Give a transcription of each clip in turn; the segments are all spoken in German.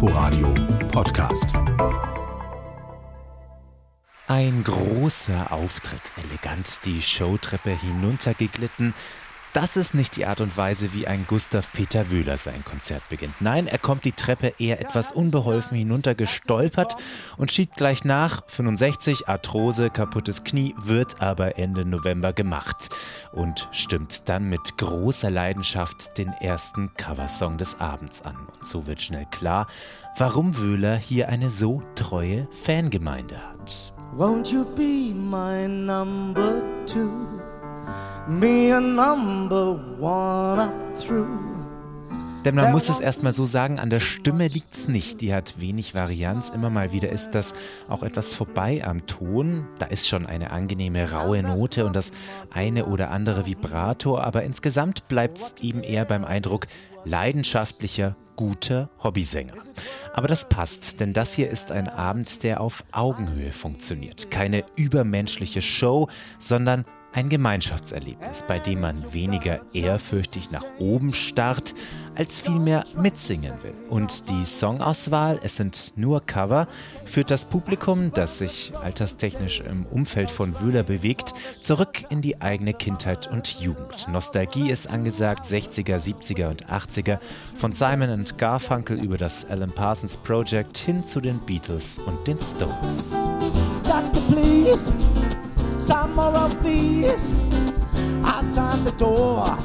Inforadio Podcast. Ein großer Auftritt, elegant die Showtreppe hinuntergeglitten, das ist nicht die Art und Weise, wie ein Gustav Peter Wöhler sein Konzert beginnt. Nein, er kommt die Treppe eher etwas unbeholfen hinuntergestolpert und schiebt gleich nach. 65, Arthrose, kaputtes Knie, wird aber Ende November gemacht und stimmt dann mit großer Leidenschaft den ersten Coversong des Abends an. Und so wird schnell klar, warum Wöhler hier eine so treue Fangemeinde hat. Won't you be my number two? Me a number one through. Denn man muss es erstmal so sagen, an der Stimme liegt es nicht. Die hat wenig Varianz. Immer mal wieder ist das auch etwas vorbei am Ton. Da ist schon eine angenehme raue Note und das eine oder andere Vibrato. Aber insgesamt bleibt es eben eher beim Eindruck leidenschaftlicher, guter Hobbysänger. Aber das passt, denn das hier ist ein Abend, der auf Augenhöhe funktioniert. Keine übermenschliche Show, sondern ein Gemeinschaftserlebnis, bei dem man weniger ehrfürchtig nach oben starrt, als vielmehr mitsingen will. Und die Songauswahl, es sind nur Cover, führt das Publikum, das sich alterstechnisch im Umfeld von Wöhler bewegt, zurück in die eigene Kindheit und Jugend. Nostalgie ist angesagt, 60er, 70er und 80er, von Simon Garfunkel über das Alan Parsons Project hin zu den Beatles und den Stones. Doctor, please some more of these outside the door.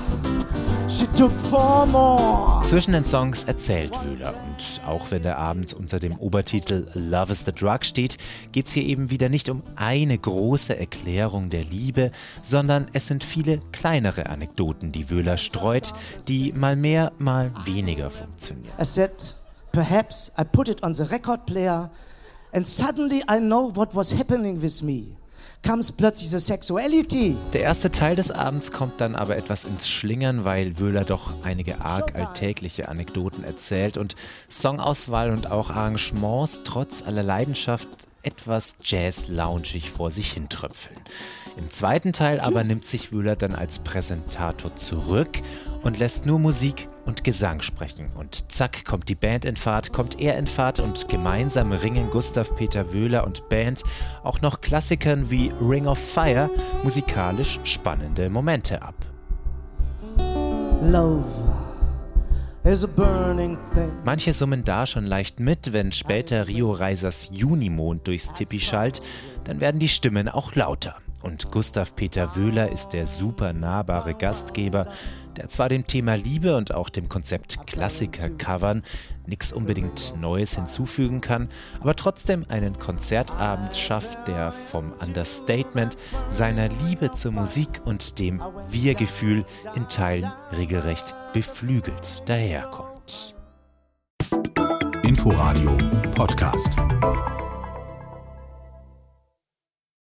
She took four more. Zwischen den Songs erzählt Wöhler und auch wenn der Abend unter dem Obertitel Love is the Drug steht, geht es hier eben wieder nicht um eine große Erklärung der Liebe, sondern es sind viele kleinere Anekdoten, die Wöhler streut, die mal mehr, mal weniger funktionieren. I said, perhaps I put it on the record player and suddenly I know what was happening with me kam plötzlich the sexuality. Der erste Teil des Abends kommt dann aber etwas ins Schlingern, weil Wöhler doch einige arg alltägliche Anekdoten erzählt und Songauswahl und auch Arrangements trotz aller Leidenschaft etwas jazz-loungig vor sich hintröpfeln. Im zweiten Teil aber nimmt sich Wöhler dann als Präsentator zurück und lässt nur Musik und Gesang sprechen. Und zack kommt die Band in Fahrt, kommt er in Fahrt und gemeinsam ringen Gustav Peter Wöhler und Band auch noch Klassikern wie Ring of Fire musikalisch spannende Momente ab. Love. Manche summen da schon leicht mit, wenn später Rio Reisers Junimond durchs Tippi schallt, dann werden die Stimmen auch lauter. Und Gustav Peter Wöhler ist der super nahbare Gastgeber, der zwar dem Thema Liebe und auch dem Konzept Klassiker covern nichts unbedingt Neues hinzufügen kann, aber trotzdem einen Konzertabend schafft, der vom Understatement seiner Liebe zur Musik und dem Wir-Gefühl in Teilen regelrecht beflügelt daherkommt. Inforadio Podcast.